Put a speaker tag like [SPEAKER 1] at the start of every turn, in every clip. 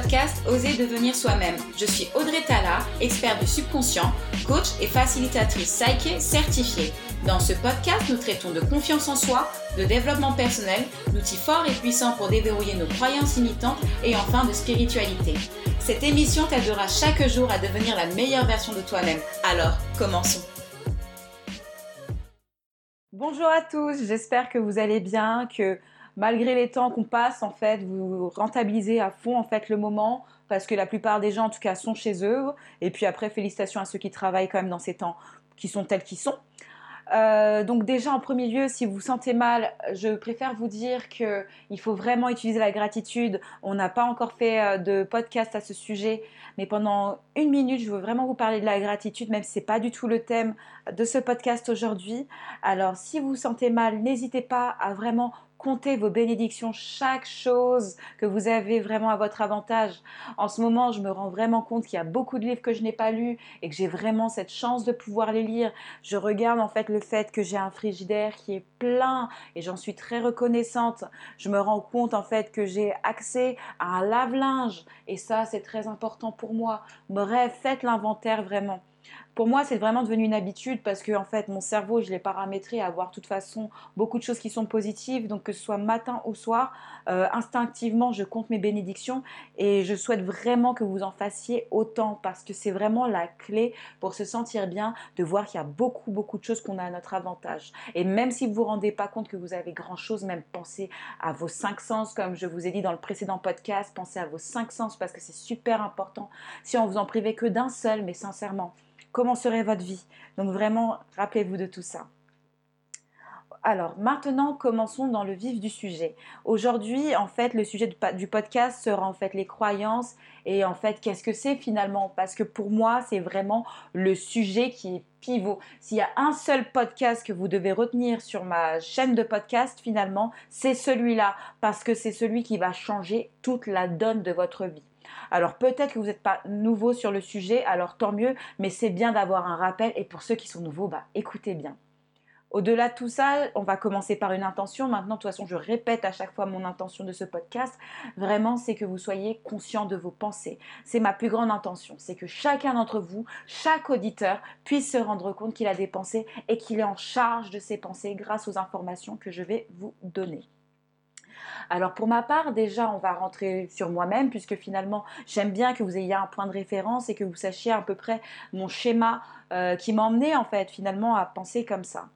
[SPEAKER 1] podcast Oser devenir soi-même. Je suis Audrey Tala, experte du subconscient, coach et facilitatrice Psyche certifiée. Dans ce podcast, nous traitons de confiance en soi, de développement personnel, d'outils forts et puissants pour déverrouiller nos croyances limitantes et enfin de spiritualité. Cette émission t'aidera chaque jour à devenir la meilleure version de toi-même. Alors, commençons.
[SPEAKER 2] Bonjour à tous, j'espère que vous allez bien, que malgré les temps qu'on passe, en fait, vous rentabilisez à fond en fait le moment parce que la plupart des gens, en tout cas, sont chez eux. Et puis après, félicitations à ceux qui travaillent quand même dans ces temps qui sont tels qu'ils sont. Euh, donc déjà en premier lieu, si vous vous sentez mal, je préfère vous dire qu'il faut vraiment utiliser la gratitude. On n'a pas encore fait euh, de podcast à ce sujet, mais pendant une minute, je veux vraiment vous parler de la gratitude, même si ce n'est pas du tout le thème de ce podcast aujourd'hui. Alors si vous vous sentez mal, n'hésitez pas à vraiment comptez vos bénédictions, chaque chose que vous avez vraiment à votre avantage. En ce moment, je me rends vraiment compte qu'il y a beaucoup de livres que je n'ai pas lus et que j'ai vraiment cette chance de pouvoir les lire. Je regarde en fait le fait que j'ai un frigidaire qui est plein et j'en suis très reconnaissante. Je me rends compte en fait que j'ai accès à un lave-linge et ça c'est très important pour moi. Bref, faites l'inventaire vraiment pour moi, c'est vraiment devenu une habitude parce que en fait, mon cerveau, je l'ai paramétré à avoir de toute façon beaucoup de choses qui sont positives. Donc que ce soit matin ou soir, euh, instinctivement, je compte mes bénédictions et je souhaite vraiment que vous en fassiez autant parce que c'est vraiment la clé pour se sentir bien, de voir qu'il y a beaucoup beaucoup de choses qu'on a à notre avantage. Et même si vous vous rendez pas compte que vous avez grand chose, même pensez à vos cinq sens, comme je vous ai dit dans le précédent podcast, pensez à vos cinq sens parce que c'est super important. Si on vous en privait que d'un seul, mais sincèrement comment serait votre vie. Donc vraiment, rappelez-vous de tout ça. Alors maintenant, commençons dans le vif du sujet. Aujourd'hui, en fait, le sujet du podcast sera en fait les croyances et en fait, qu'est-ce que c'est finalement? Parce que pour moi, c'est vraiment le sujet qui est pivot. S'il y a un seul podcast que vous devez retenir sur ma chaîne de podcast, finalement, c'est celui-là parce que c'est celui qui va changer toute la donne de votre vie. Alors peut-être que vous n'êtes pas nouveau sur le sujet, alors tant mieux, mais c'est bien d'avoir un rappel et pour ceux qui sont nouveaux, bah, écoutez bien. Au-delà de tout ça, on va commencer par une intention. Maintenant, de toute façon, je répète à chaque fois mon intention de ce podcast. Vraiment, c'est que vous soyez conscient de vos pensées. C'est ma plus grande intention. C'est que chacun d'entre vous, chaque auditeur, puisse se rendre compte qu'il a des pensées et qu'il est en charge de ses pensées grâce aux informations que je vais vous donner. Alors pour ma part, déjà, on va rentrer sur moi-même, puisque finalement, j'aime bien que vous ayez un point de référence et que vous sachiez à peu près mon schéma euh, qui m'a emmené en fait finalement à penser comme ça.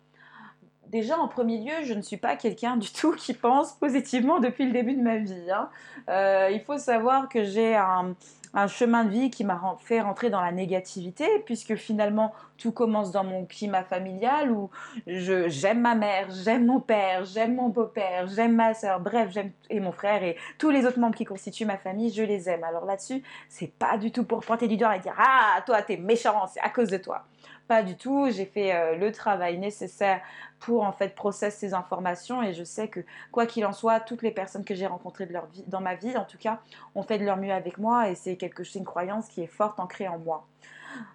[SPEAKER 2] Déjà, en premier lieu, je ne suis pas quelqu'un du tout qui pense positivement depuis le début de ma vie. Hein. Euh, il faut savoir que j'ai un, un chemin de vie qui m'a fait rentrer dans la négativité, puisque finalement tout commence dans mon climat familial où j'aime ma mère, j'aime mon père, j'aime mon beau-père, j'aime ma soeur, bref, j'aime et mon frère et tous les autres membres qui constituent ma famille, je les aime. Alors là-dessus, c'est pas du tout pour pointer du doigt et dire ah toi t'es méchant, c'est à cause de toi. Pas du tout. J'ai fait euh, le travail nécessaire pour en fait processer ces informations et je sais que quoi qu'il en soit, toutes les personnes que j'ai rencontrées dans ma vie, en tout cas, ont fait de leur mieux avec moi et c'est quelque chose, une croyance qui est forte ancrée en moi.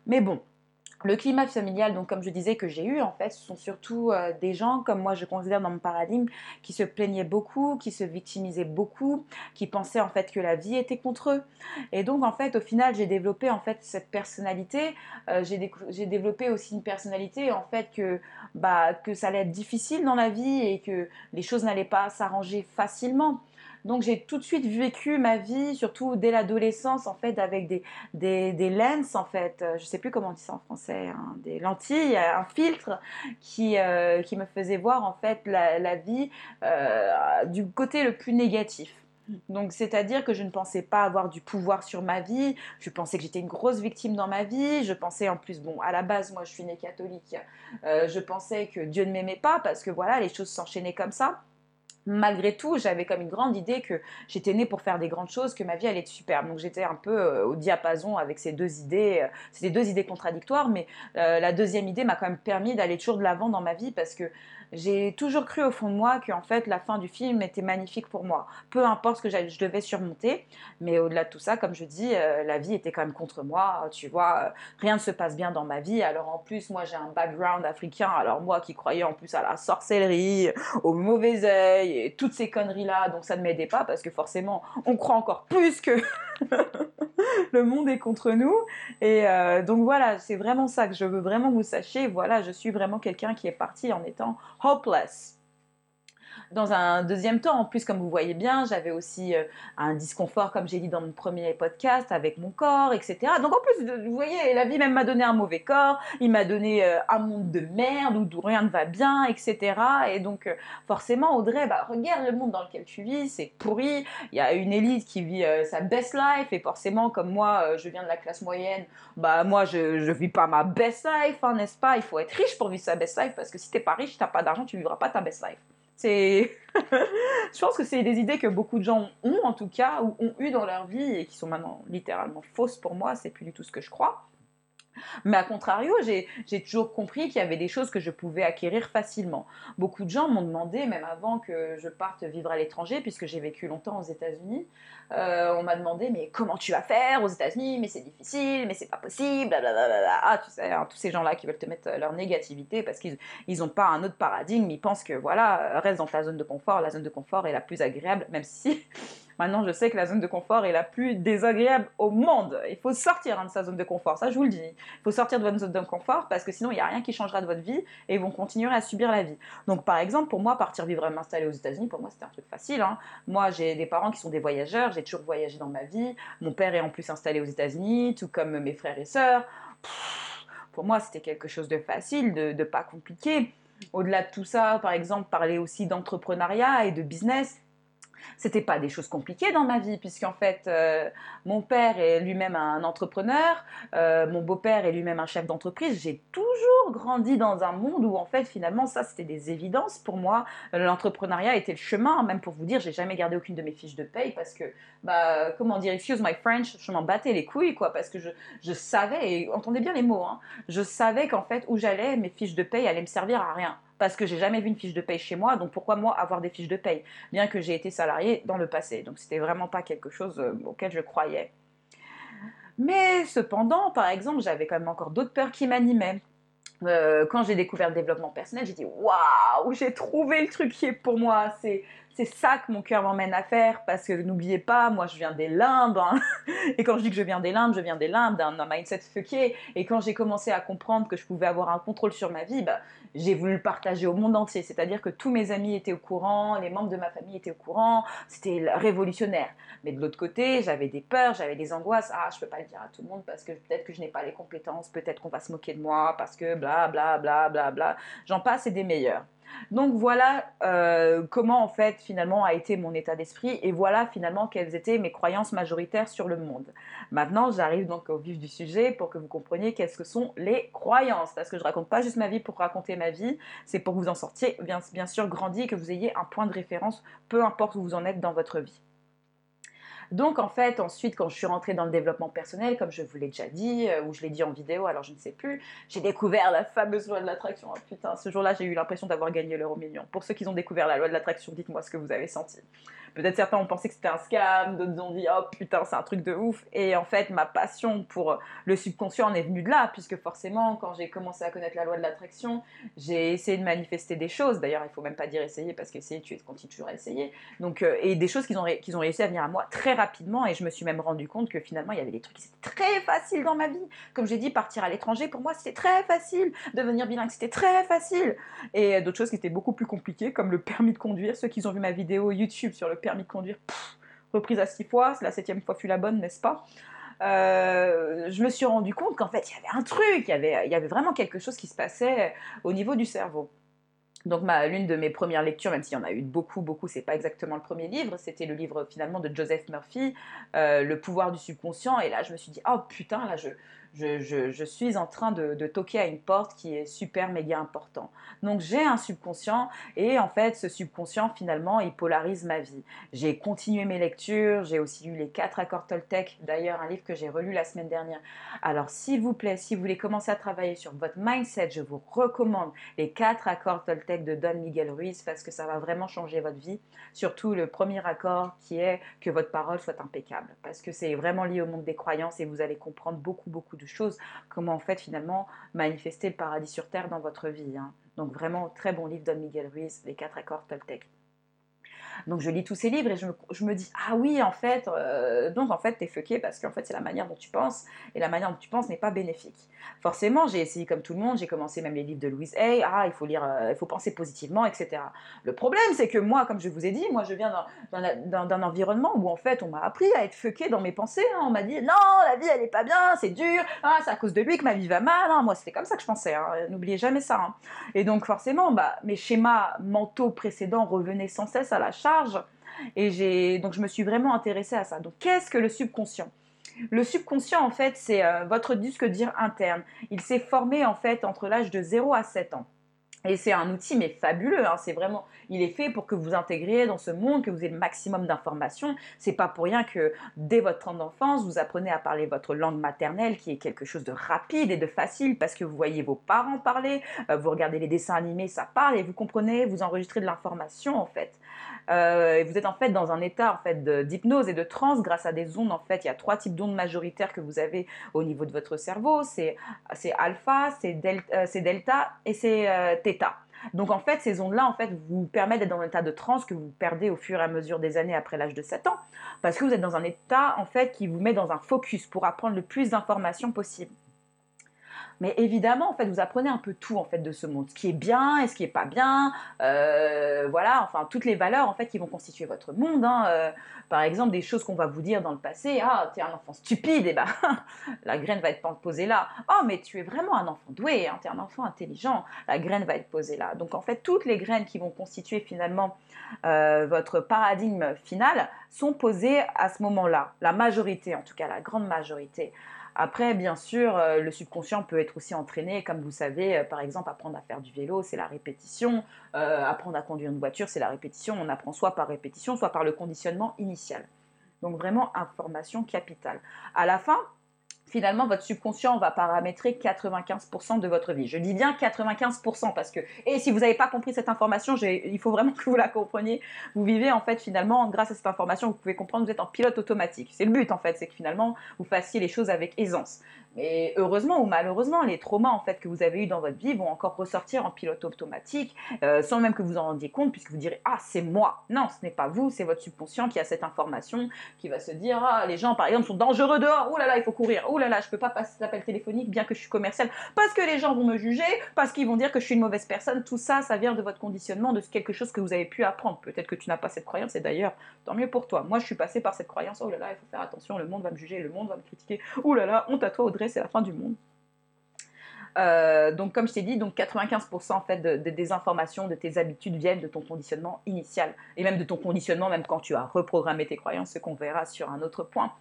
[SPEAKER 2] Mais bon, le climat familial, donc comme je disais que j'ai eu en fait, ce sont surtout euh, des gens comme moi je considère dans mon paradigme qui se plaignaient beaucoup, qui se victimisaient beaucoup, qui pensaient en fait que la vie était contre eux. Et donc en fait au final j'ai développé en fait cette personnalité, euh, j'ai développé aussi une personnalité en fait que bah que ça allait être difficile dans la vie et que les choses n'allaient pas s'arranger facilement. Donc j'ai tout de suite vécu ma vie, surtout dès l'adolescence, en fait, avec des, des, lens, en fait, euh, je sais plus comment on dit ça en français, hein, des lentilles, un filtre qui, euh, qui me faisait voir, en fait, la, vie euh, du côté le plus négatif. Donc, c'est-à-dire que je ne pensais pas avoir du pouvoir sur ma vie. Je pensais que j'étais une grosse victime dans ma vie. Je pensais en plus, bon, à la base, moi, je suis née catholique. je pensais que Dieu ne m'aimait pas parce que voilà, les choses s'enchaînaient comme ça malgré tout, j'avais comme une grande idée que j'étais née pour faire des grandes choses, que ma vie allait être superbe. Donc j'étais un peu euh, au diapason avec ces deux idées. Euh, c'était deux idées contradictoires, mais euh, la deuxième idée m'a quand même permis d'aller toujours de l'avant dans ma vie parce que j'ai toujours cru au fond de moi qu'en fait la fin du film était magnifique pour moi. Peu importe ce que je devais surmonter, mais au-delà de tout ça, comme je dis, euh, la vie était quand même contre moi. Tu vois, euh, rien ne se passe bien dans ma vie. Alors en plus, moi j'ai un background africain. Alors moi qui croyais en plus à la sorcellerie, au mauvais œil et toutes ces conneries-là, donc ça ne m'aidait pas parce que forcément, on croit encore plus que le monde est contre nous. Et euh, donc voilà, c'est vraiment ça que je veux vraiment que vous sachiez. Voilà, je suis vraiment quelqu'un qui est parti en étant hopeless dans un deuxième temps, en plus, comme vous voyez bien, j'avais aussi euh, un disconfort, comme j'ai dit dans mon premier podcast, avec mon corps, etc. Donc en plus, vous voyez, la vie même m'a donné un mauvais corps, il m'a donné euh, un monde de merde où rien ne va bien, etc. Et donc euh, forcément, Audrey, bah, regarde le monde dans lequel tu vis, c'est pourri. Il y a une élite qui vit sa best life, et forcément, comme moi, je viens de la classe moyenne, bah moi, je, je vis pas ma best life, hein, n'est-ce pas? Il faut être riche pour vivre sa best life, parce que si t'es pas riche, t'as pas d'argent, tu vivras pas ta best life. C'est, je pense que c'est des idées que beaucoup de gens ont en tout cas ou ont eu dans leur vie et qui sont maintenant littéralement fausses pour moi. C'est plus du tout ce que je crois. Mais à contrario, j'ai toujours compris qu'il y avait des choses que je pouvais acquérir facilement. Beaucoup de gens m'ont demandé, même avant que je parte vivre à l'étranger, puisque j'ai vécu longtemps aux États-Unis, euh, on m'a demandé mais comment tu vas faire aux États-Unis? Mais c'est difficile, mais c'est pas possible, blablabla. Ah, tu sais, hein, tous ces gens-là qui veulent te mettre leur négativité parce qu'ils n'ont pas un autre paradigme, ils pensent que voilà, reste dans ta zone de confort, la zone de confort est la plus agréable, même si Maintenant, je sais que la zone de confort est la plus désagréable au monde. Il faut sortir hein, de sa zone de confort, ça je vous le dis. Il faut sortir de votre zone de confort parce que sinon, il n'y a rien qui changera de votre vie et ils vont continuer à subir la vie. Donc, par exemple, pour moi, partir vivre et m'installer aux États-Unis, pour moi, c'était un truc facile. Hein. Moi, j'ai des parents qui sont des voyageurs, j'ai toujours voyagé dans ma vie. Mon père est en plus installé aux États-Unis, tout comme mes frères et sœurs. pour moi, c'était quelque chose de facile, de, de pas compliqué. Au-delà de tout ça, par exemple, parler aussi d'entrepreneuriat et de business c'était pas des choses compliquées dans ma vie, puisqu'en fait, euh, mon père est lui-même un entrepreneur, euh, mon beau-père est lui-même un chef d'entreprise. J'ai toujours grandi dans un monde où, en fait, finalement, ça, c'était des évidences pour moi. L'entrepreneuriat était le chemin, même pour vous dire, j'ai jamais gardé aucune de mes fiches de paye parce que, bah, comment dire, excuse my French, je m'en battais les couilles, quoi, parce que je, je savais, et entendez bien les mots, hein, je savais qu'en fait, où j'allais, mes fiches de paye allaient me servir à rien parce que j'ai jamais vu une fiche de paye chez moi, donc pourquoi moi avoir des fiches de paye, bien que j'ai été salarié dans le passé. Donc c'était vraiment pas quelque chose euh, auquel je croyais. Mais cependant, par exemple, j'avais quand même encore d'autres peurs qui m'animaient. Euh, quand j'ai découvert le développement personnel, j'ai dit waouh, j'ai trouvé le truc qui est pour moi. C'est c'est ça que mon cœur m'emmène à faire parce que n'oubliez pas, moi je viens des limbes. Hein. Et quand je dis que je viens des limbes, je viens des limbes, d'un mindset fucké. Et quand j'ai commencé à comprendre que je pouvais avoir un contrôle sur ma vie, bah, j'ai voulu le partager au monde entier. C'est-à-dire que tous mes amis étaient au courant, les membres de ma famille étaient au courant. C'était révolutionnaire. Mais de l'autre côté, j'avais des peurs, j'avais des angoisses. Ah, je peux pas le dire à tout le monde parce que peut-être que je n'ai pas les compétences, peut-être qu'on va se moquer de moi parce que bla bla bla bla bla. J'en passe et des meilleurs. Donc voilà euh, comment en fait finalement a été mon état d'esprit et voilà finalement quelles étaient mes croyances majoritaires sur le monde. Maintenant j'arrive donc au vif du sujet pour que vous compreniez qu'est-ce que sont les croyances parce que je raconte pas juste ma vie pour raconter ma vie, c'est pour que vous en sortiez bien, bien sûr grandi et que vous ayez un point de référence peu importe où vous en êtes dans votre vie. Donc en fait, ensuite, quand je suis rentrée dans le développement personnel, comme je vous l'ai déjà dit, euh, ou je l'ai dit en vidéo, alors je ne sais plus, j'ai découvert la fameuse loi de l'attraction. Oh, putain, ce jour-là, j'ai eu l'impression d'avoir gagné l'euro million. Pour ceux qui ont découvert la loi de l'attraction, dites-moi ce que vous avez senti. Peut-être certains ont pensé que c'était un scam, d'autres ont dit oh putain c'est un truc de ouf. Et en fait ma passion pour le subconscient en est venue de là, puisque forcément quand j'ai commencé à connaître la loi de l'attraction, j'ai essayé de manifester des choses. D'ailleurs il faut même pas dire essayer parce qu'essayer tu continues toujours à essayer. Donc euh, et des choses qu'ils ont qu'ils ont réussi à venir à moi très rapidement et je me suis même rendu compte que finalement il y avait des trucs qui étaient très faciles dans ma vie. Comme j'ai dit partir à l'étranger pour moi c'était très facile, devenir bilingue c'était très facile et d'autres choses qui étaient beaucoup plus compliquées comme le permis de conduire. Ceux qui ont vu ma vidéo YouTube sur le permis de conduire, reprise à six fois, la septième fois fut la bonne, n'est-ce pas? Euh, je me suis rendu compte qu'en fait, il y avait un truc, il y avait, il y avait vraiment quelque chose qui se passait au niveau du cerveau. Donc l'une de mes premières lectures, même s'il y en a eu beaucoup, beaucoup, c'est pas exactement le premier livre, c'était le livre finalement de Joseph Murphy, euh, Le pouvoir du subconscient. Et là, je me suis dit, oh putain, là, je, je, suis en train de, toquer à une porte qui est super méga important. Donc j'ai un subconscient et en fait ce subconscient finalement il polarise ma vie. J'ai continué mes lectures, j'ai aussi lu les quatre accords Toltec, d'ailleurs un livre que j'ai relu la semaine dernière. Alors s'il vous plaît, si vous voulez commencer à travailler sur votre mindset, je vous recommande les quatre accords Toltec de Don Miguel Ruiz parce que ça va vraiment changer votre vie. Surtout le premier accord qui est que votre parole soit impeccable parce que c'est vraiment lié au monde des croyances et vous allez comprendre beaucoup beaucoup de choses, comment en fait finalement manifester le paradis sur terre dans votre vie. Hein. Donc vraiment très bon livre de Miguel Ruiz, Les quatre accords Toltec. Donc je lis tous ces livres et je me, je me dis, ah oui, en fait, euh, donc en fait, t'es fucké parce qu'en fait, c'est la manière dont tu penses et la manière dont tu penses n'est pas bénéfique. Forcément, j'ai essayé comme tout le monde, j'ai commencé même les livres de Louise Hay, ah, il faut lire, euh, il faut penser positivement, etc. Le problème, c'est que moi, comme je vous ai dit, moi, je viens d'un environnement où en fait, on m'a appris à être fucké dans mes pensées. Hein. On m'a dit, non, la vie, elle est pas bien, c'est dur, ah, c'est à cause de lui que ma vie va mal. Hein. Moi, c'était comme ça que je pensais, hein. n'oubliez jamais ça. Et donc, forcément, bah, mes schémas mentaux précédents revenaient sans cesse à la Et j'ai donc je me suis vraiment intéressée à ça. Donc qu'est-ce que le subconscient? Le subconscient en fait, c'est euh, votre disque dur interne. Il s'est formé en fait entre l'âge de 0 à 7 ans. Et c'est un outil mais fabuleux, hein. c'est vraiment, il est fait pour que vous intégriez dans ce monde, que vous ayez le maximum d'informations. C'est pas pour rien que dès votre temps d'enfance, vous apprenez à parler votre langue maternelle, qui est quelque chose de rapide et de facile, parce que vous voyez vos parents parler, euh, vous regardez les dessins animés, ça parle et vous comprenez, vous enregistrez de l'information en fait. Euh, vous êtes en fait dans un état en fait d'hypnose et de transe grâce à des ondes. En fait, il y a trois types d'ondes majoritaires que vous avez au niveau de votre cerveau. C'est alpha, c'est delta, euh, delta, et c'est euh, theta. Donc en fait, ces ondes-là, en fait, vous permettent d'être dans un état de transe que vous perdez au fur et à mesure des années après l'âge de 7 ans, parce que vous êtes dans un état en fait qui vous met dans un focus pour apprendre le plus d'informations possible. Mais évidemment, en fait, vous apprenez un peu tout en fait de ce monde, ce qui est bien et ce qui est pas bien. Euh, voilà, enfin toutes les valeurs en fait qui vont constituer votre monde. Hein. Euh, par exemple, des choses qu'on va vous dire dans le passé. Ah, tu es un enfant stupide, et ben la graine va être posée là. Oh, mais tu es vraiment un enfant doué, hein, tu es un enfant intelligent. La graine va être posée là. Donc en fait, toutes les graines qui vont constituer finalement euh, votre paradigme final sont posées à ce moment-là. La majorité, en tout cas, la grande majorité. Après, bien sûr, euh, le subconscient peut être aussi entraîné, comme vous savez, euh, par exemple, apprendre à faire du vélo, c'est la répétition, euh, apprendre à conduire une voiture, c'est la répétition, on apprend soit par répétition, soit par le conditionnement initial. Donc vraiment, information capitale. À la fin, finalement, votre subconscient va paramétrer 95% de votre vie. Je dis bien 95% parce que, et si vous n'avez pas compris cette information, il faut vraiment que vous la compreniez. Vous vivez en fait finalement, grâce à cette information, vous pouvez comprendre vous êtes en pilote automatique. C'est le but en fait, c'est que finalement, vous fassiez les choses avec aisance. Mais heureusement ou malheureusement, les traumas en fait que vous avez eu dans votre vie vont encore ressortir en pilote automatique, euh, sans même que vous en rendiez compte, puisque vous direz ah c'est moi. Non, ce n'est pas vous, c'est votre subconscient qui a cette information, qui va se dire ah les gens par exemple sont dangereux dehors, oh là là il faut courir, oh là là je peux pas passer l'appel téléphonique bien que je suis commercial, parce que les gens vont me juger, parce qu'ils vont dire que je suis une mauvaise personne. Tout ça, ça vient de votre conditionnement, de quelque chose que vous avez pu apprendre. Peut-être que tu n'as pas cette croyance, et d'ailleurs tant mieux pour toi. Moi je suis passée par cette croyance, oh là là il faut faire attention, le monde va me juger, le monde va me critiquer, oh là là honte à toi Audrey c'est la fin du monde. Euh, donc, comme je t'ai dit, donc 95% en fait de, des informations, de tes habitudes viennent de ton conditionnement initial et même de ton conditionnement, même quand tu as reprogrammé tes croyances, ce qu'on verra sur un autre point.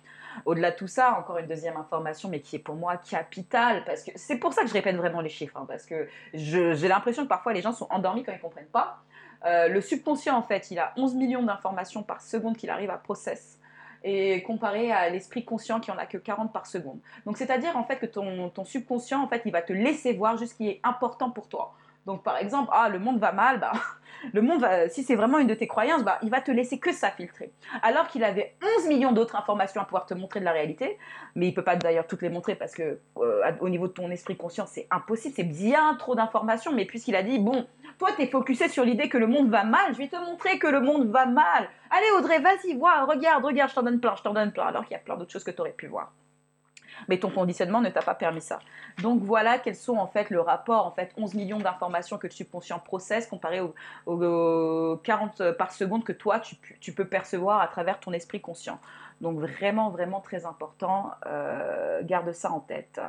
[SPEAKER 2] Au-delà de tout ça, encore une deuxième information, mais qui est pour moi capitale, parce que c'est pour ça que je répète vraiment les chiffres, hein, parce que j'ai l'impression que parfois les gens sont endormis quand ils comprennent pas. Euh, le subconscient, en fait, il a 11 millions d'informations par seconde qu'il arrive à processer et comparé à l'esprit conscient qui en a que 40 par seconde. Donc c'est-à-dire en fait que ton, subconscient en fait il va te laisser voir juste ce qui est important pour toi. Donc par exemple, ah le monde va mal, bah le monde va, si c'est vraiment une de tes croyances, bah il va te laisser que ça filtrer. Alors qu'il avait 11 millions d'autres informations à pouvoir te montrer de la réalité, mais il peut pas d'ailleurs toutes les montrer parce que euh, au niveau de ton esprit conscient c'est impossible, c'est bien trop d'informations. Mais puisqu'il a dit bon toi, tu es focusé sur l'idée que le monde va mal. Je vais te montrer que le monde va mal. Allez, Audrey, vas-y, vois, regarde, regarde, je t'en donne plein, je t'en donne plein. Alors qu'il y a plein d'autres choses que tu aurais pu voir. Mais ton conditionnement ne t'a pas permis ça. Donc voilà quels sont en fait le rapport, en fait 11 millions d'informations que le subconscient processe comparé aux, 40 par seconde que toi tu, peux percevoir à travers ton esprit conscient. Donc vraiment, vraiment très important, euh, garde ça en tête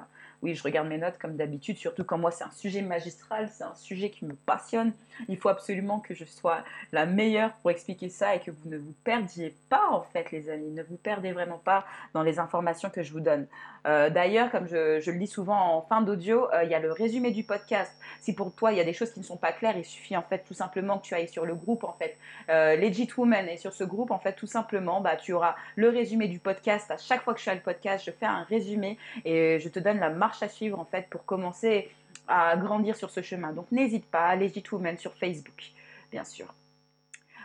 [SPEAKER 2] oui, je regarde mes notes comme d'habitude, surtout quand moi c'est un sujet magistral, c'est un sujet qui me passionne. Il faut absolument que je sois la meilleure pour expliquer ça et que vous ne vous perdiez pas en fait les amis, ne vous perdez vraiment pas dans les informations que je vous donne. Euh, d'ailleurs, comme je, le dis souvent en fin d'audio, euh, il y a le résumé du podcast. Si pour toi il y a des choses qui ne sont pas claires, il suffit en fait tout simplement que tu ailles sur le groupe en fait euh, Legit Woman et sur ce groupe en fait tout simplement bah, tu auras le résumé du podcast. À chaque fois que je fais le podcast, je fais un résumé et je te donne la marche à suivre en fait pour commencer à grandir sur ce chemin. Donc n'hésite pas, Legit Woman sur Facebook, bien sûr.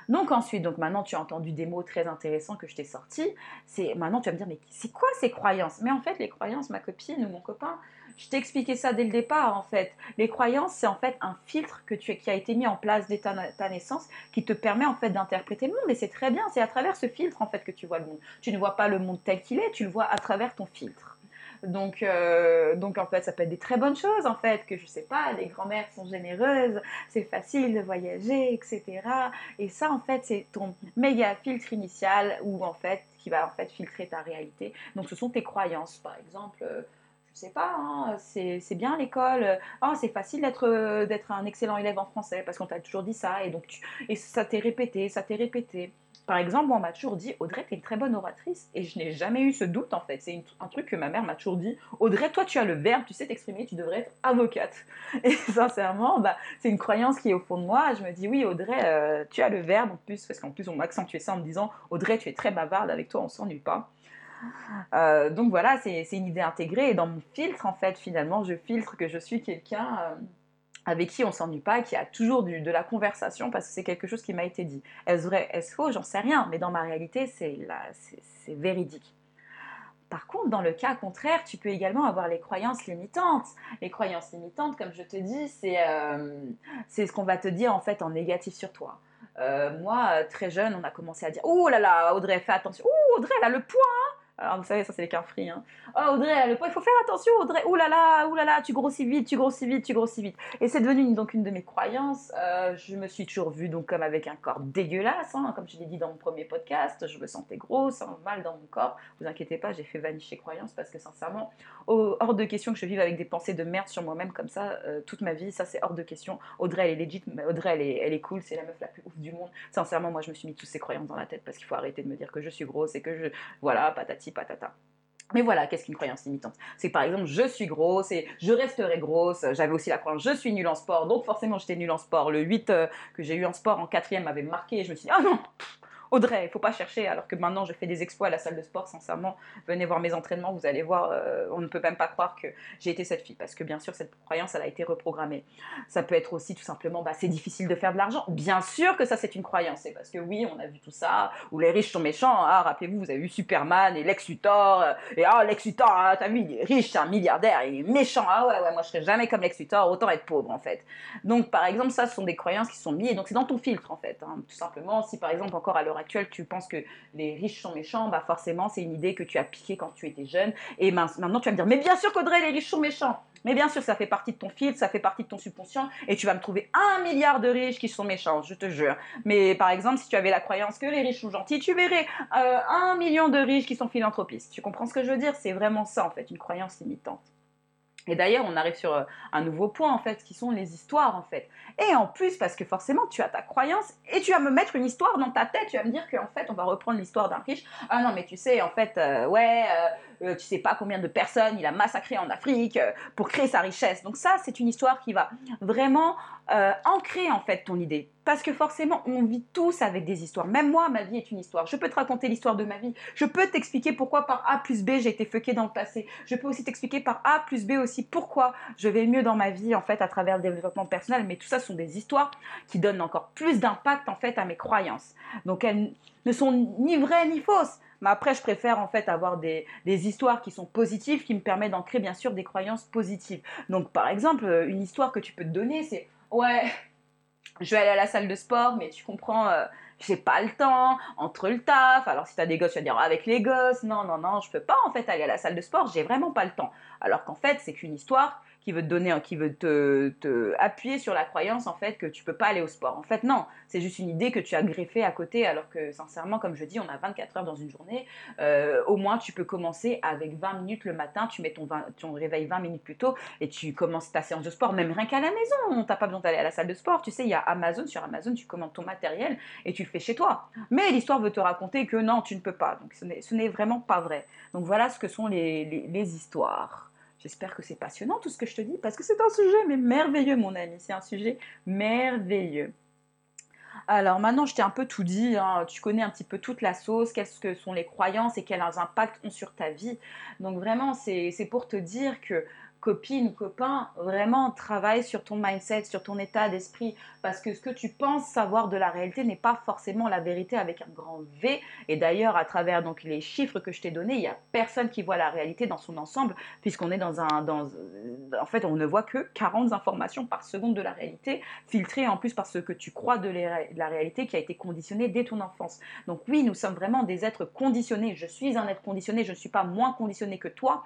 [SPEAKER 2] Donc ensuite, donc maintenant tu as entendu des mots très intéressants que je t'ai sortis. C'est maintenant tu vas me dire mais c'est quoi ces croyances? Mais en fait les croyances, ma copine ou mon copain, Je t'ai expliqué ça dès le départ, en fait. Les croyances, c'est en fait un filtre que tu, qui a été mis en place dès ta naissance, qui te permet en fait d'interpréter le monde. Et c'est très bien, c'est à travers ce filtre en fait que tu vois le monde. Tu ne vois pas le monde tel qu'il est, tu le vois à travers ton filtre. Donc, euh, donc en fait, ça peut être des très bonnes choses en fait, que je sais pas, les grand-mères sont généreuses, c'est facile de voyager, etc. Et ça en fait, c'est ton méga filtre initial où en fait, qui va en fait filtrer ta réalité. Donc ce sont tes croyances, par exemple. Euh, je sais pas, hein, c'est bien l'école. Oh, c'est facile d'être un excellent élève en français parce qu'on t'a toujours dit ça et donc et ça t'est répété, ça t'est répété. Par exemple, on m'a toujours dit Audrey, tu es une très bonne oratrice. Et je n'ai jamais eu ce doute, en fait. C'est un truc que ma mère m'a toujours dit Audrey, toi, tu as le verbe, tu sais t'exprimer, tu devrais être avocate. Et sincèrement, bah, c'est une croyance qui est au fond de moi. Je me dis Oui, Audrey, euh, tu as le verbe, en plus, parce qu'en plus, on m'a accentué ça en me disant Audrey, tu es très bavarde, avec toi, on s'ennuie pas. Euh, donc voilà, c'est une idée intégrée. Et dans mon filtre, en fait, finalement, je filtre que je suis quelqu'un. Euh, avec qui on s'ennuie pas, qui a toujours du, de la conversation parce que c'est quelque chose qui m'a été dit. Est-ce vrai, est-ce faux? J'en sais rien, mais dans ma réalité, c'est véridique. Par contre, dans le cas contraire, tu peux également avoir les croyances limitantes. Les croyances limitantes, comme je te dis, c'est euh, ce qu'on va te dire en fait en négatif sur toi. Euh, moi, très jeune, on a commencé à dire Oh là là, Audrey, fais attention. Oh, Audrey, elle a le poids. Alors, vous savez, ça, c'est les cœurs frits. Hein. Oh, Audrey, il faut faire attention, Audrey. Ouh là là, ouh tu grossis vite, tu grossis vite, tu grossis vite. Et c'est devenu donc une de mes croyances. Euh, je me suis toujours vue donc comme avec un corps dégueulasse, hein. comme je l'ai dit dans mon premier podcast. Je me sentais grosse, hein, mal dans mon corps. Vous inquiétez pas, j'ai fait vanicher croyances parce que sincèrement, hors de question que je vive avec des pensées de merde sur moi-même comme ça euh, toute ma vie. Ça, c'est hors de question. Audrey, elle est legit, mais Audrey, elle est, elle est cool, c'est la meuf la plus ouf du monde. Sincèrement, moi, je me suis mis toutes ces croyances dans la tête parce qu'il faut arrêter de me dire que je suis grosse et que je. Voilà, patata. Mais voilà, qu'est-ce qu'une croyance limitante? C'est par exemple, je suis grosse et je resterai grosse. J'avais aussi la croyance, je suis nulle en sport, donc forcément j'étais nulle en sport. Le 8 euh, que j'ai eu en sport en quatrième m'avait marqué et je me suis dit, ah non, Audrey, il faut pas chercher, alors que maintenant je fais des exploits à la salle de sport, sincèrement, venez voir mes entraînements, vous allez voir, euh, on ne peut même pas croire que j'ai été cette fille, parce que bien sûr, cette croyance, elle a été reprogrammée. Ça peut être aussi tout simplement, bah, c'est difficile de faire de l'argent. Bien sûr que ça, c'est une croyance, c'est parce que oui, on a vu tout ça, où les riches sont méchants, ah, rappelez-vous, vous avez vu Superman et Lex Luthor, euh, et ah, Lex Luthor, ah, t'as vu, il est riche, c'est un milliardaire, il est méchant, ah ouais, ouais, moi je serais jamais comme Lex Luthor, autant être pauvre en fait. Donc par exemple, ça, ce sont des croyances qui sont mises, donc c'est dans ton filtre en fait, hein. tout simplement, si par exemple encore à l'heure actuelle, tu penses que les riches sont méchants, bah forcément, c'est une idée que tu as piquée quand tu étais jeune. Et maintenant, tu vas me dire, mais bien sûr qu'Audrey, les riches sont méchants. Mais bien sûr, ça fait partie de ton filtre, ça fait partie de ton subconscient, et tu vas me trouver un milliard de riches qui sont méchants, je te jure. Mais par exemple, si tu avais la croyance que les riches sont gentils, tu verrais euh, un million de riches qui sont philanthropistes. Tu comprends ce que je veux dire? C'est vraiment ça, en fait, une croyance limitante. Et d'ailleurs, on arrive sur euh, un nouveau point en fait, qui sont les histoires en fait. Et en plus, parce que forcément, tu as ta croyance et tu vas me mettre une histoire dans ta tête. Tu vas me dire qu'en fait, on va reprendre l'histoire d'un riche. Ah non, mais tu sais, en fait, euh, ouais, euh, tu sais pas combien de personnes il a massacré en Afrique pour créer sa richesse. Donc ça, c'est une histoire qui va vraiment ancrer en fait ton idée. Parce que forcément, on vit tous avec des histoires. Même moi, ma vie est une histoire. Je peux te raconter l'histoire de ma vie. Je peux t'expliquer pourquoi par A plus B j'ai été fucké dans le passé. Je peux aussi t'expliquer par A plus B aussi pourquoi je vais mieux dans ma vie en fait à travers le développement personnel. Mais tout ça sont des histoires qui donnent encore plus d'impact en fait à mes croyances. Donc elles ne sont ni vraies ni fausses. Mais après, je préfère en fait avoir des, histoires qui sont positives, qui me permettent d'ancrer bien sûr des croyances positives. Donc par exemple, une histoire que tu peux te donner, c'est ouais, je vais aller à la salle de sport, mais tu comprends, euh, j'ai pas le temps, entre le taf. Alors si tu as des gosses, tu vas dire avec les gosses, non, non, non, je peux pas en fait aller à la salle de sport, j'ai vraiment pas le temps. Alors qu'en fait, c'est qu'une histoire qui veut te donner, qui veut te, appuyer sur la croyance en fait que tu peux pas aller au sport. En fait, non, c'est juste une idée que tu as greffée à côté, alors que sincèrement, comme je dis, on a 24 heures dans une journée. Euh, au moins, tu peux commencer avec 20 minutes le matin. Tu mets ton, ton réveil 20 minutes plus tôt et tu commences ta séance de sport, même rien qu'à la maison. T'as pas besoin d'aller à la salle de sport. Tu sais, il y a Amazon. Sur Amazon, tu commandes ton matériel et tu le fais chez toi. Mais l'histoire veut te raconter que non, tu ne peux pas. Donc, ce n'est vraiment pas vrai. Donc voilà ce que sont les, les histoires. J'espère que c'est passionnant tout ce que je te dis parce que c'est un sujet mais merveilleux mon ami, c'est un sujet merveilleux. Alors maintenant, je t'ai un peu tout dit, hein. tu connais un petit peu toute la sauce, qu'est-ce que sont les croyances et quels impacts ont sur ta vie. Donc vraiment, c'est pour te dire que copine copain, vraiment travaille sur ton mindset, sur ton état d'esprit, parce que ce que tu penses savoir de la réalité n'est pas forcément la vérité avec un grand V. Et d'ailleurs, à travers donc les chiffres que je t'ai donnés, il n'y a personne qui voit la réalité dans son ensemble, puisqu'on est dans un, dans, en fait, on ne voit que 40 informations par seconde de la réalité, filtrées en plus par ce que tu crois de la réalité qui a été conditionné dès ton enfance. Donc oui, nous sommes vraiment des êtres conditionnés. Je suis un être conditionné, je ne suis pas moins conditionné que toi.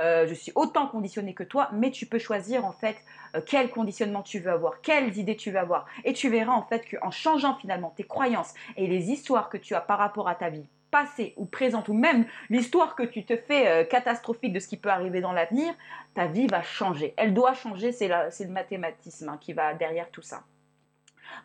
[SPEAKER 2] Euh, je suis autant conditionné que toi, mais tu peux choisir en fait euh, quel conditionnement tu veux avoir, quelles idées tu veux avoir. Et tu verras en fait qu'en changeant finalement tes croyances et les histoires que tu as par rapport à ta vie passée ou présente, ou même l'histoire que tu te fais euh, catastrophique de ce qui peut arriver dans l'avenir, ta vie va changer. Elle doit changer, c'est le mathématisme hein, qui va derrière tout ça.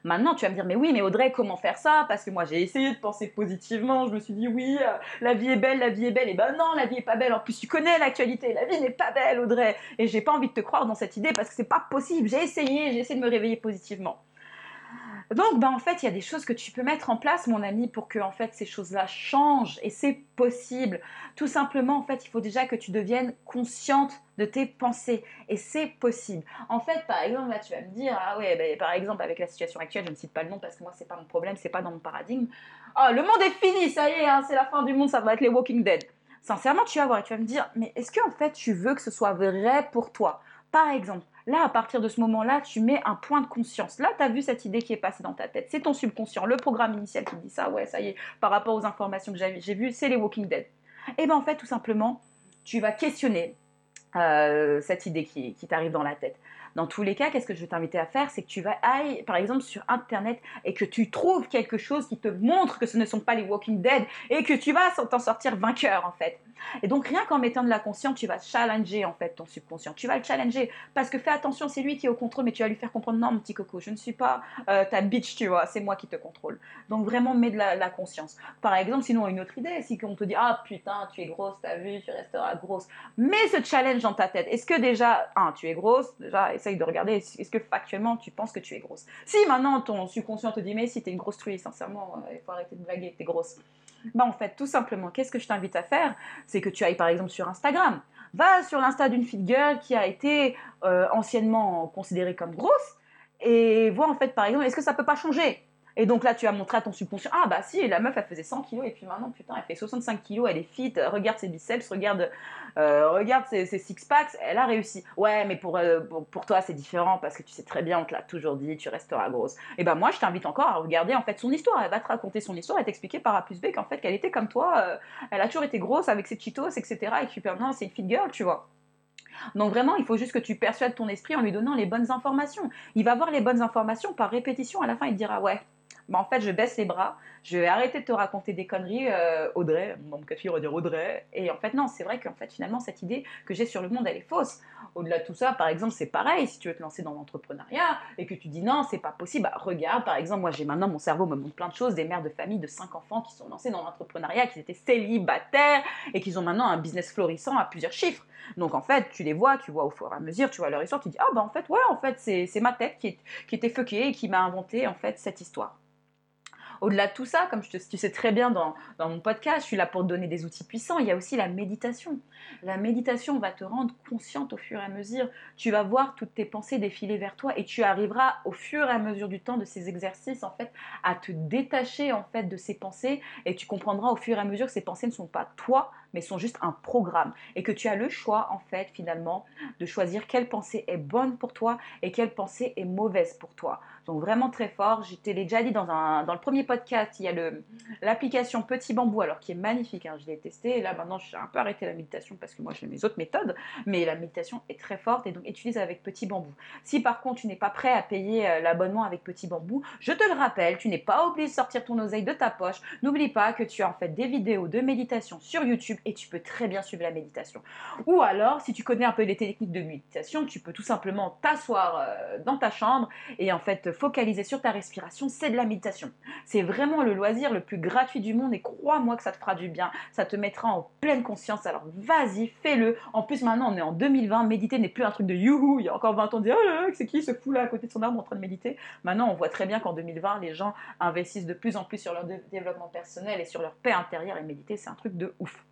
[SPEAKER 2] Maintenant, tu vas me dire, mais oui, mais Audrey, comment faire ça? Parce que moi, j'ai essayé de penser positivement. Je me suis dit, oui, euh, la vie est belle, la vie est belle. Et ben non, la vie est pas belle. En plus, tu connais l'actualité. La vie n'est pas belle, Audrey. Et j'ai pas envie de te croire dans cette idée parce que c'est pas possible. J'ai essayé, j'ai essayé de me réveiller positivement. Donc, ben, en fait, il y a des choses que tu peux mettre en place, mon ami, pour que en fait, ces choses-là changent. Et c'est possible. Tout simplement, en fait, il faut déjà que tu deviennes consciente de tes pensées. Et c'est possible. En fait, par exemple, là, tu vas me dire, ah ouais, ben, par exemple, avec la situation actuelle, je ne cite pas le nom parce que moi, c'est pas mon problème, c'est pas dans mon paradigme. Oh, le monde est fini, ça y est, hein, c'est la fin du monde, ça va être les Walking Dead. Sincèrement, tu vas voir et tu vas me dire, mais est-ce que en fait, tu veux que ce soit vrai pour toi? Par exemple, Là, à partir de ce moment-là, tu mets un point de conscience. Là, tu as vu cette idée qui est passée dans ta tête. C'est ton subconscient, le programme initial qui dit ça. Ouais, ça y est, par rapport aux informations que j'ai vues, c'est les Walking Dead. Et eh bien, en fait, tout simplement, tu vas questionner euh, cette idée qui, qui t'arrive dans la tête. Dans tous les cas, qu'est-ce que je vais t'inviter à faire C'est que tu vas aller, par exemple, sur Internet et que tu trouves quelque chose qui te montre que ce ne sont pas les Walking Dead et que tu vas t'en sortir vainqueur, en fait. Et donc, rien qu'en mettant de la conscience, tu vas challenger, en fait, ton subconscient. Tu vas le challenger parce que fais attention, c'est lui qui est au contrôle, mais tu vas lui faire comprendre, non, mon petit coco, je ne suis pas euh, ta bitch, tu vois, c'est moi qui te contrôle. Donc, vraiment, mets de la, conscience. Par exemple, sinon, une autre idée, si on te dit, ah putain, tu es grosse, t'as vu, tu resteras grosse. Mets ce challenge dans ta tête. Est-ce que déjà, un, tu es grosse, déjà, essaye de regarder, est-ce que factuellement tu penses que tu es grosse? Si maintenant ton subconscient te dit, mais si t'es une grosse truie, sincèrement, euh, il faut arrêter de blaguer, t'es grosse. Bah en fait, tout simplement, qu'est-ce que je t'invite à faire? C'est que tu ailles par exemple sur Instagram. Va sur l'insta d'une fit girl qui a été euh, anciennement considérée comme grosse et vois en fait par exemple, est-ce que ça peut pas changer? Et donc là, tu as montré à ton subconscient, ah bah si, la meuf, elle faisait 100 kilos, et puis maintenant, putain, elle fait 65 kilos, elle est fit, regarde ses biceps, regarde, euh, regarde ses, six-packs, elle a réussi. Ouais, mais euh, pour, pour, toi, c'est différent, parce que tu sais très bien, on te l'a toujours dit, tu resteras grosse. Et ben moi, je t'invite encore à regarder, en fait, son histoire. Elle va te raconter son histoire, et t'expliquer par A plus B qu'en fait, qu'elle était comme toi, euh, elle a toujours été grosse avec ses Cheetos, etc., et puis maintenant, c'est une fit girl, tu vois. Donc vraiment, il faut juste que tu persuades ton esprit en lui donnant les bonnes informations. Il va avoir les bonnes informations par répétition. À la fin, il dira ouais, bah, en fait, je baisse les bras, je vais arrêter de te raconter des conneries, euh, Audrey, mon cas de dire Audrey. Et en fait, non, c'est vrai qu'en fait, finalement, cette idée que j'ai sur le monde, elle est fausse. Au-delà de tout ça, par exemple, c'est pareil, si tu veux te lancer dans l'entrepreneuriat et que tu dis non, c'est pas possible, bah, regarde, par exemple, moi j'ai maintenant mon cerveau me montre plein de choses, des mères de famille de 5 enfants qui sont lancées dans l'entrepreneuriat, qui étaient célibataires et qui ont maintenant un business florissant à plusieurs chiffres. Donc en fait, tu les vois, tu vois au fur et à mesure, tu vois leur histoire, tu dis ah bah en fait ouais, en fait c'est ma tête qui, qui était fuckée et qui m'a inventé en fait cette histoire. Au-delà de tout ça, comme tu sais très bien dans, mon podcast, je suis là pour te donner des outils puissants. Il y a aussi la méditation. La méditation va te rendre consciente au fur et à mesure. Tu vas voir toutes tes pensées défiler vers toi et tu arriveras au fur et à mesure du temps de ces exercices en fait à te détacher en fait de ces pensées et tu comprendras au fur et à mesure que ces pensées ne sont pas toi mais sont juste un programme et que tu as le choix en fait finalement de choisir quelle pensée est bonne pour toi et quelle pensée est mauvaise pour toi. Donc vraiment très fort. Je te l'ai déjà dit dans, un, dans le premier podcast, il y a l'application Petit Bambou, alors qui est magnifique, hein, je l'ai testé. Et là maintenant, j'ai un peu arrêté la méditation parce que moi j'ai mes autres méthodes, mais la méditation est très forte et donc utilise avec Petit Bambou. Si par contre tu n'es pas prêt à payer euh, l'abonnement avec Petit Bambou, je te le rappelle, tu n'es pas obligé de sortir ton oseille de ta poche. N'oublie pas que tu as en fait des vidéos de méditation sur YouTube et tu peux très bien suivre la méditation. Ou alors, si tu connais un peu les techniques de méditation, tu peux tout simplement t'asseoir euh, dans ta chambre et en fait focaliser sur ta respiration. C'est de la méditation. C'est vraiment le loisir le plus gratuit du monde et crois-moi que ça te fera du bien. Ça te mettra en pleine conscience. Alors vas-y, fais-le. En plus, maintenant, on est en 2020. Méditer n'est plus un truc de youhou. Il y a encore 20 ans, on disait, oh c'est qui ce fou là à côté de son arbre en train de méditer? Maintenant, on voit très bien qu'en 2020, les gens investissent de plus en plus sur leur développement personnel et sur leur paix intérieure et méditer, c'est un truc de ouf.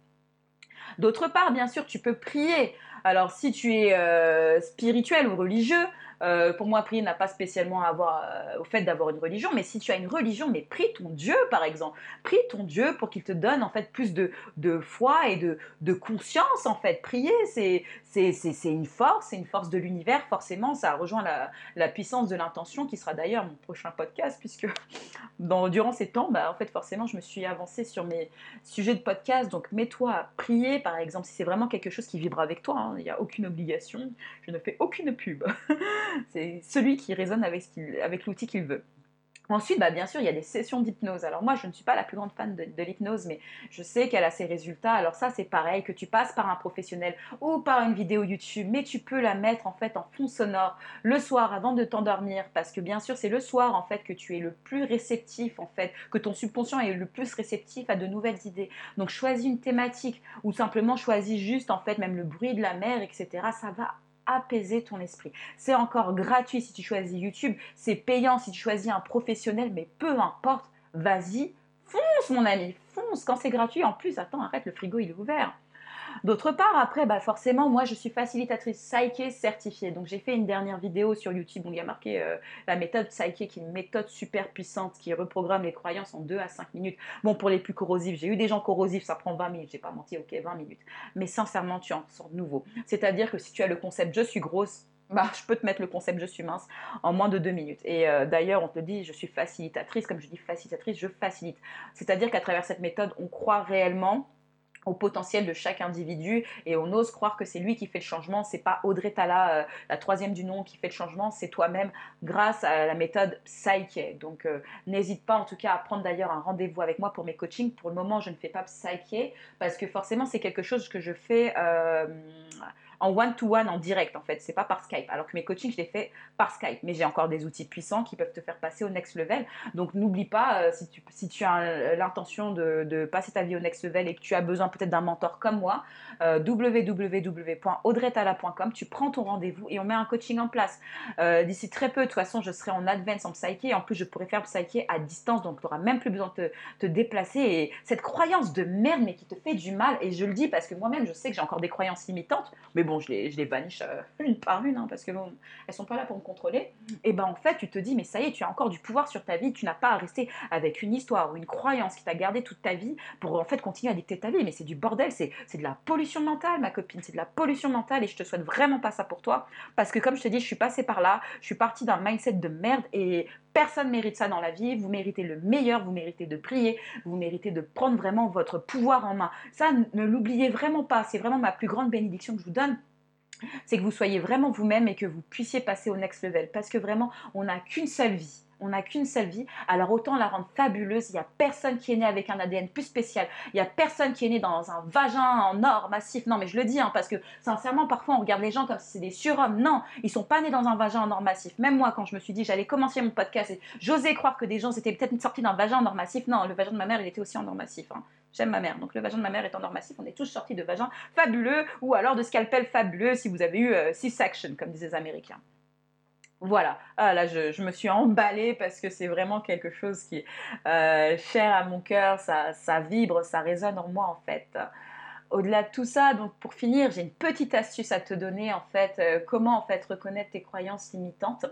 [SPEAKER 2] D'autre part, bien sûr, tu peux prier. Alors, si tu es euh, spirituel ou religieux, euh, pour moi, prier n'a pas spécialement à voir euh, au fait d'avoir une religion, mais si tu as une religion, mais prie ton Dieu, par exemple. Prie ton Dieu pour qu'il te donne en fait plus de, foi et de, conscience, en fait. Prier, c'est une force, c'est une force de l'univers, forcément, ça rejoint la puissance de l'intention, qui sera d'ailleurs mon prochain podcast, puisque durant ces temps, bah, en fait, forcément, je me suis avancée sur mes sujets de podcast, donc mets-toi à prier, par exemple, si c'est vraiment quelque chose qui vibre avec toi, hein. il n'y a aucune obligation, je ne fais aucune pub. c'est celui qui résonne avec, l'outil qu'il veut. Ensuite, bah, bien sûr, il y a des sessions d'hypnose. Alors moi, je ne suis pas la plus grande fan de, l'hypnose, mais je sais qu'elle a ses résultats. Alors ça, c'est pareil, que tu passes par un professionnel ou par une vidéo YouTube, mais tu peux la mettre en fait en fond sonore le soir avant de t'endormir, parce que bien sûr, c'est le soir en fait que tu es le plus réceptif en fait, que ton subconscient est le plus réceptif à de nouvelles idées. Donc choisis une thématique ou simplement choisis juste en fait même le bruit de la mer, etc. Ça va apaiser ton esprit. C'est encore gratuit si tu choisis YouTube, c'est payant si tu choisis un professionnel, mais peu importe, vas-y, fonce mon ami, fonce quand c'est gratuit. En plus, attends, arrête, le frigo il est ouvert. D'autre part, après, bah forcément, moi, je suis facilitatrice Psyche certifiée. Donc, j'ai fait une dernière vidéo sur YouTube où il y a marqué euh, la méthode Psyche, qui est une méthode super puissante qui reprogramme les croyances en 2 à 5 minutes. Bon, pour les plus corrosifs, j'ai eu des gens corrosifs, ça prend 20 minutes. J'ai pas menti, ok, 20 minutes. Mais sincèrement, tu en sors de nouveau. C'est-à-dire que si tu as le concept je suis grosse, bah, je peux te mettre le concept je suis mince en moins de deux minutes. Et euh, d'ailleurs, on te dit je suis facilitatrice. Comme je dis facilitatrice, je facilite. C'est-à-dire qu'à travers cette méthode, on croit réellement au potentiel de chaque individu et on ose croire que c'est lui qui fait le changement, c'est pas Audrey Tala, euh, la troisième du nom, qui fait le changement, c'est toi-même grâce à la méthode Psyche. Donc euh, n'hésite pas en tout cas à prendre d'ailleurs un rendez-vous avec moi pour mes coachings. Pour le moment, je ne fais pas Psyche parce que forcément c'est quelque chose que je fais. Euh, en one-to-one, en direct en fait. C'est pas par Skype. Alors que mes coachings, je les fais par Skype. Mais j'ai encore des outils puissants qui peuvent te faire passer au next level. Donc n'oublie pas, euh, si, tu, si tu as euh, l'intention de, passer ta vie au next level et que tu as besoin peut-être d'un mentor comme moi, euh, www.audretala.com, tu prends ton rendez-vous et on met un coaching en place. D'ici très peu, de toute façon, je serai en advance en psyché. En plus, je pourrai faire psyché à distance. Donc tu n'auras même plus besoin de te, déplacer. Et cette croyance de merde, mais qui te fait du mal, et je le dis parce que moi-même, je sais que j'ai encore des croyances limitantes. Mais je les, je euh, une par une, hein, parce que bon, elles sont pas là pour me contrôler. Et ben en fait, tu te dis, mais ça y est, tu as encore du pouvoir sur ta vie, tu n'as pas à rester avec une histoire ou une croyance qui t'a gardé toute ta vie pour en fait continuer à dicter ta vie. Mais c'est du bordel, c'est de la pollution mentale, ma copine, c'est de la pollution mentale et je te souhaite vraiment pas ça pour toi, parce que comme je te dis, je suis passée par là, je suis partie d'un mindset de merde et Personne mérite ça dans la vie. Vous méritez le meilleur, vous méritez de prier, vous méritez de prendre vraiment votre pouvoir en main. Ça, ne l'oubliez vraiment pas. C'est vraiment ma plus grande bénédiction que je vous donne c'est que vous soyez vraiment vous-même et que vous puissiez passer au next level. Parce que vraiment, on n'a qu'une seule vie. On n'a qu'une seule vie, alors autant la rendre fabuleuse. Il n'y a personne qui est né avec un ADN plus spécial. Il n'y a personne qui est né dans un vagin en or massif. Non, mais je le dis, hein, parce que sincèrement, parfois on regarde les gens comme si c'était des surhommes. Non, ils sont pas nés dans un vagin en or massif. Même moi, quand je me suis dit j'allais commencer mon podcast, j'osais croire que des gens étaient peut-être sortis d'un vagin en or massif. Non, le vagin de ma mère, il était aussi en or massif. Hein. J'aime ma mère. Donc le vagin de ma mère est en or massif. On est tous sortis de vagin fabuleux ou alors de scalpel fabuleux si vous avez eu euh, C-section, comme disent les Américains. Voilà, ah, là je, me suis emballée parce que c'est vraiment quelque chose qui est euh, cher à mon cœur, ça, ça vibre, ça résonne en moi en fait. Au-delà de tout ça, donc pour finir, j'ai une petite astuce à te donner en fait, euh, comment en fait reconnaître tes croyances limitantes.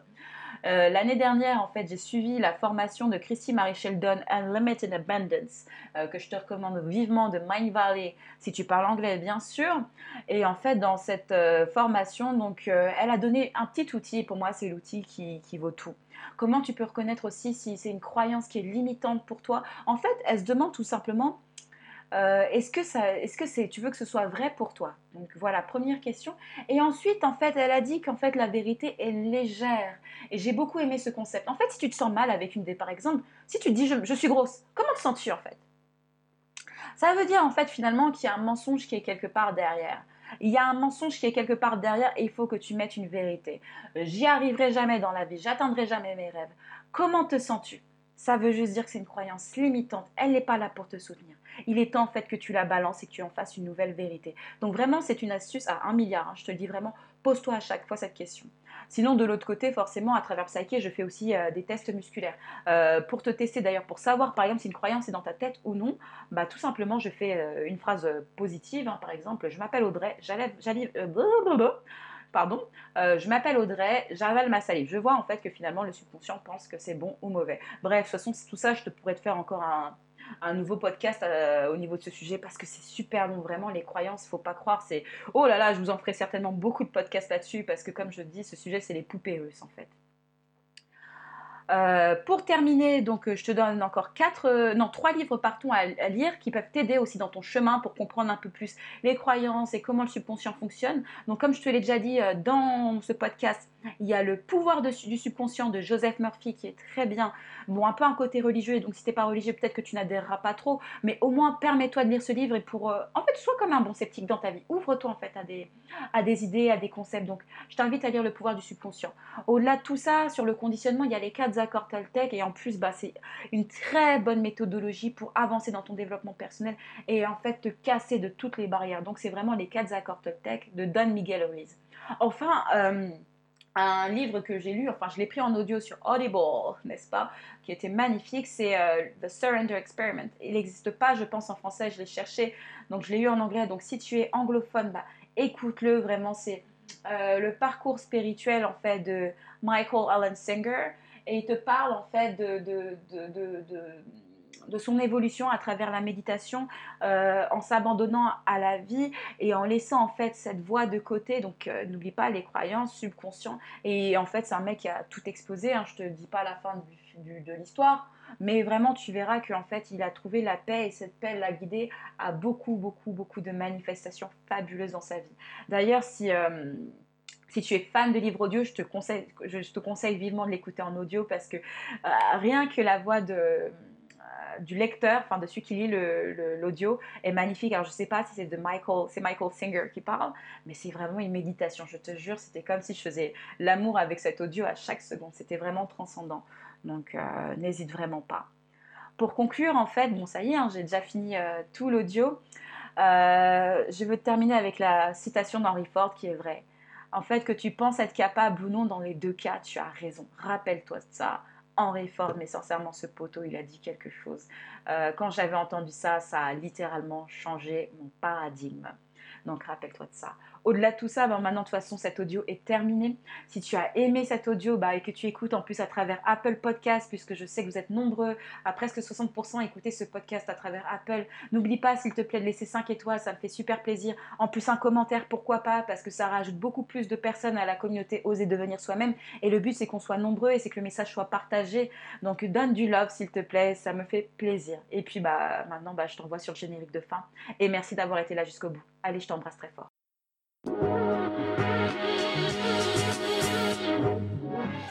[SPEAKER 2] Euh, l'année dernière, en fait, j'ai suivi la formation de Christy Marie Sheldon, Unlimited Abundance, euh, que je te recommande vivement de Mind Valley, si tu parles anglais, bien sûr. Et en fait, dans cette euh, formation, donc, elle a donné un petit outil. Pour moi, c'est l'outil qui, qui vaut tout. Comment tu peux reconnaître aussi si c'est une croyance qui est limitante pour toi? En fait, elle se demande tout simplement euh, est-ce que ça, est-ce que c'est, tu veux que ce soit vrai pour toi? Donc voilà, première question. Et ensuite, en fait, elle a dit qu'en fait la vérité est légère. Et j'ai beaucoup aimé ce concept. En fait, si tu te sens mal avec une idée, par exemple, si tu dis je, suis grosse, comment te sens-tu en fait? Ça veut dire en fait finalement qu'il y a un mensonge qui est quelque part derrière. Il y a un mensonge qui est quelque part derrière et il faut que tu mettes une vérité. J'y arriverai jamais dans la vie, j'atteindrai jamais mes rêves. Comment te sens-tu? Ça veut juste dire que c'est une croyance limitante. Elle n'est pas là pour te soutenir. Il est temps en fait que tu la balances et que tu en fasses une nouvelle vérité. Donc vraiment, c'est une astuce à un milliard. Hein. je te dis vraiment pose-toi à chaque fois cette question. Sinon, de l'autre côté, forcément, à travers Psyche, je fais aussi euh, des tests musculaires. Euh, pour te tester d'ailleurs, pour savoir par exemple si une croyance est dans ta tête ou non, bah, tout simplement, je fais euh, une phrase positive. Hein. par exemple, je m'appelle Audrey, j'allève, pardon, je m'appelle Audrey, j'avale ma salive. Je vois en fait que finalement le subconscient pense que c'est bon ou mauvais. Bref, de toute façon, tout ça, je te pourrais te faire encore un, nouveau podcast euh, au niveau de ce sujet parce que c'est super long, vraiment, les croyances, faut pas croire, c'est oh là là, je vous en ferai certainement beaucoup de podcasts là-dessus parce que comme je dis, ce sujet c'est les poupées russes en fait. Euh, pour terminer, donc je te donne encore quatre, euh, non trois livres à, lire qui peuvent t'aider aussi dans ton chemin pour comprendre un peu plus les croyances et comment le subconscient fonctionne. Donc comme je te l'ai déjà dit dans ce podcast, il y a le pouvoir du subconscient de Joseph Murphy qui est très bien. Bon, un peu un côté religieux, et donc si t'es pas religieux, peut-être que tu n'adhéreras pas trop, mais au moins permets-toi de lire ce livre et pour, euh, en fait, sois comme un bon sceptique dans ta vie. Ouvre-toi en fait à des, à des idées, à des concepts. Donc, je t'invite à lire le pouvoir du subconscient. Au-delà de tout ça, sur le conditionnement, il y a les quatre accords Toltec et en plus, bah, c'est une très bonne méthodologie pour avancer dans ton développement personnel et en fait te casser de toutes les barrières. Donc, c'est vraiment les quatre accords Toltec de Don Miguel Ruiz. Enfin, euh, un livre que j'ai lu, enfin je l'ai pris en audio sur Audible, n'est-ce pas, qui était magnifique, c'est euh, The Surrender Experiment. Il n'existe pas, je pense, en français, je l'ai cherché, donc je l'ai eu en anglais. Donc si tu es anglophone, bah, écoute-le, vraiment, c'est euh, le parcours spirituel en fait de Michael Allen Singer, et il te parle en fait de, de, de, de son évolution à travers la méditation, euh, en s'abandonnant à la vie et en laissant en fait cette voix de côté. Donc euh, n'oublie pas les croyances subconscientes. Et en fait, c'est un mec qui a tout exposé. Hein, je te dis pas la fin de l'histoire, mais vraiment tu verras qu'en fait il a trouvé la paix et cette paix l'a guidé à beaucoup, beaucoup, beaucoup de manifestations fabuleuses dans sa vie. D'ailleurs, si euh, si tu es fan de livres audio, je te conseille, vivement de l'écouter en audio parce que rien que la voix de, du lecteur, enfin de celui qui lit l'audio, est magnifique. Alors je sais pas si c'est de Michael, c'est Michael Singer qui parle, mais c'est vraiment une méditation. Je te jure, c'était comme si je faisais l'amour avec cet audio à chaque seconde. C'était vraiment transcendant. Donc euh, n'hésite vraiment pas. Pour conclure, en fait, bon ça y est, hein, j'ai déjà fini euh, tout l'audio. Euh, je veux terminer avec la citation d'Henry Ford qui est vraie. En fait, que tu penses être capable ou non dans les deux cas, tu as raison. Rappelle-toi de ça en réforme, mais sincèrement, ce poteau, il a dit quelque chose. Euh, quand j'avais entendu ça, ça a littéralement changé mon paradigme. Donc rappelle-toi de ça. Au-delà de tout ça, ben, maintenant de toute façon cet audio est terminé. Si tu as aimé cet audio bah, et que tu écoutes en plus à travers Apple Podcast, puisque je sais que vous êtes nombreux à presque 60% écouter ce podcast à travers Apple, n'oublie pas s'il te plaît de laisser 5 étoiles, ça me fait super plaisir. En plus un commentaire, pourquoi pas, parce que ça rajoute beaucoup plus de personnes à la communauté Oser devenir soi-même. Et le but c'est qu'on soit nombreux et c'est que le message soit partagé. Donc donne du love s'il te plaît, ça me fait plaisir. Et puis bah maintenant bah, je t'envoie sur le générique de fin. Et merci d'avoir été là jusqu'au bout. Allez, je t'embrasse très fort.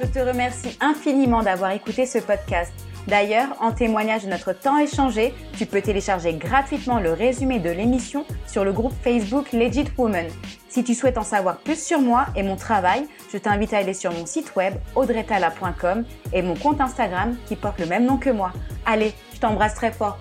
[SPEAKER 2] Je te remercie infiniment d'avoir écouté ce podcast. D'ailleurs, en témoignage de notre temps échangé, tu peux télécharger gratuitement le résumé de l'émission sur le groupe Facebook Legit Woman. Si tu souhaites en savoir plus sur moi et mon travail, je t'invite à aller sur mon site web audretala.com et mon compte Instagram qui porte le même nom que moi. Allez, je t'embrasse très fort.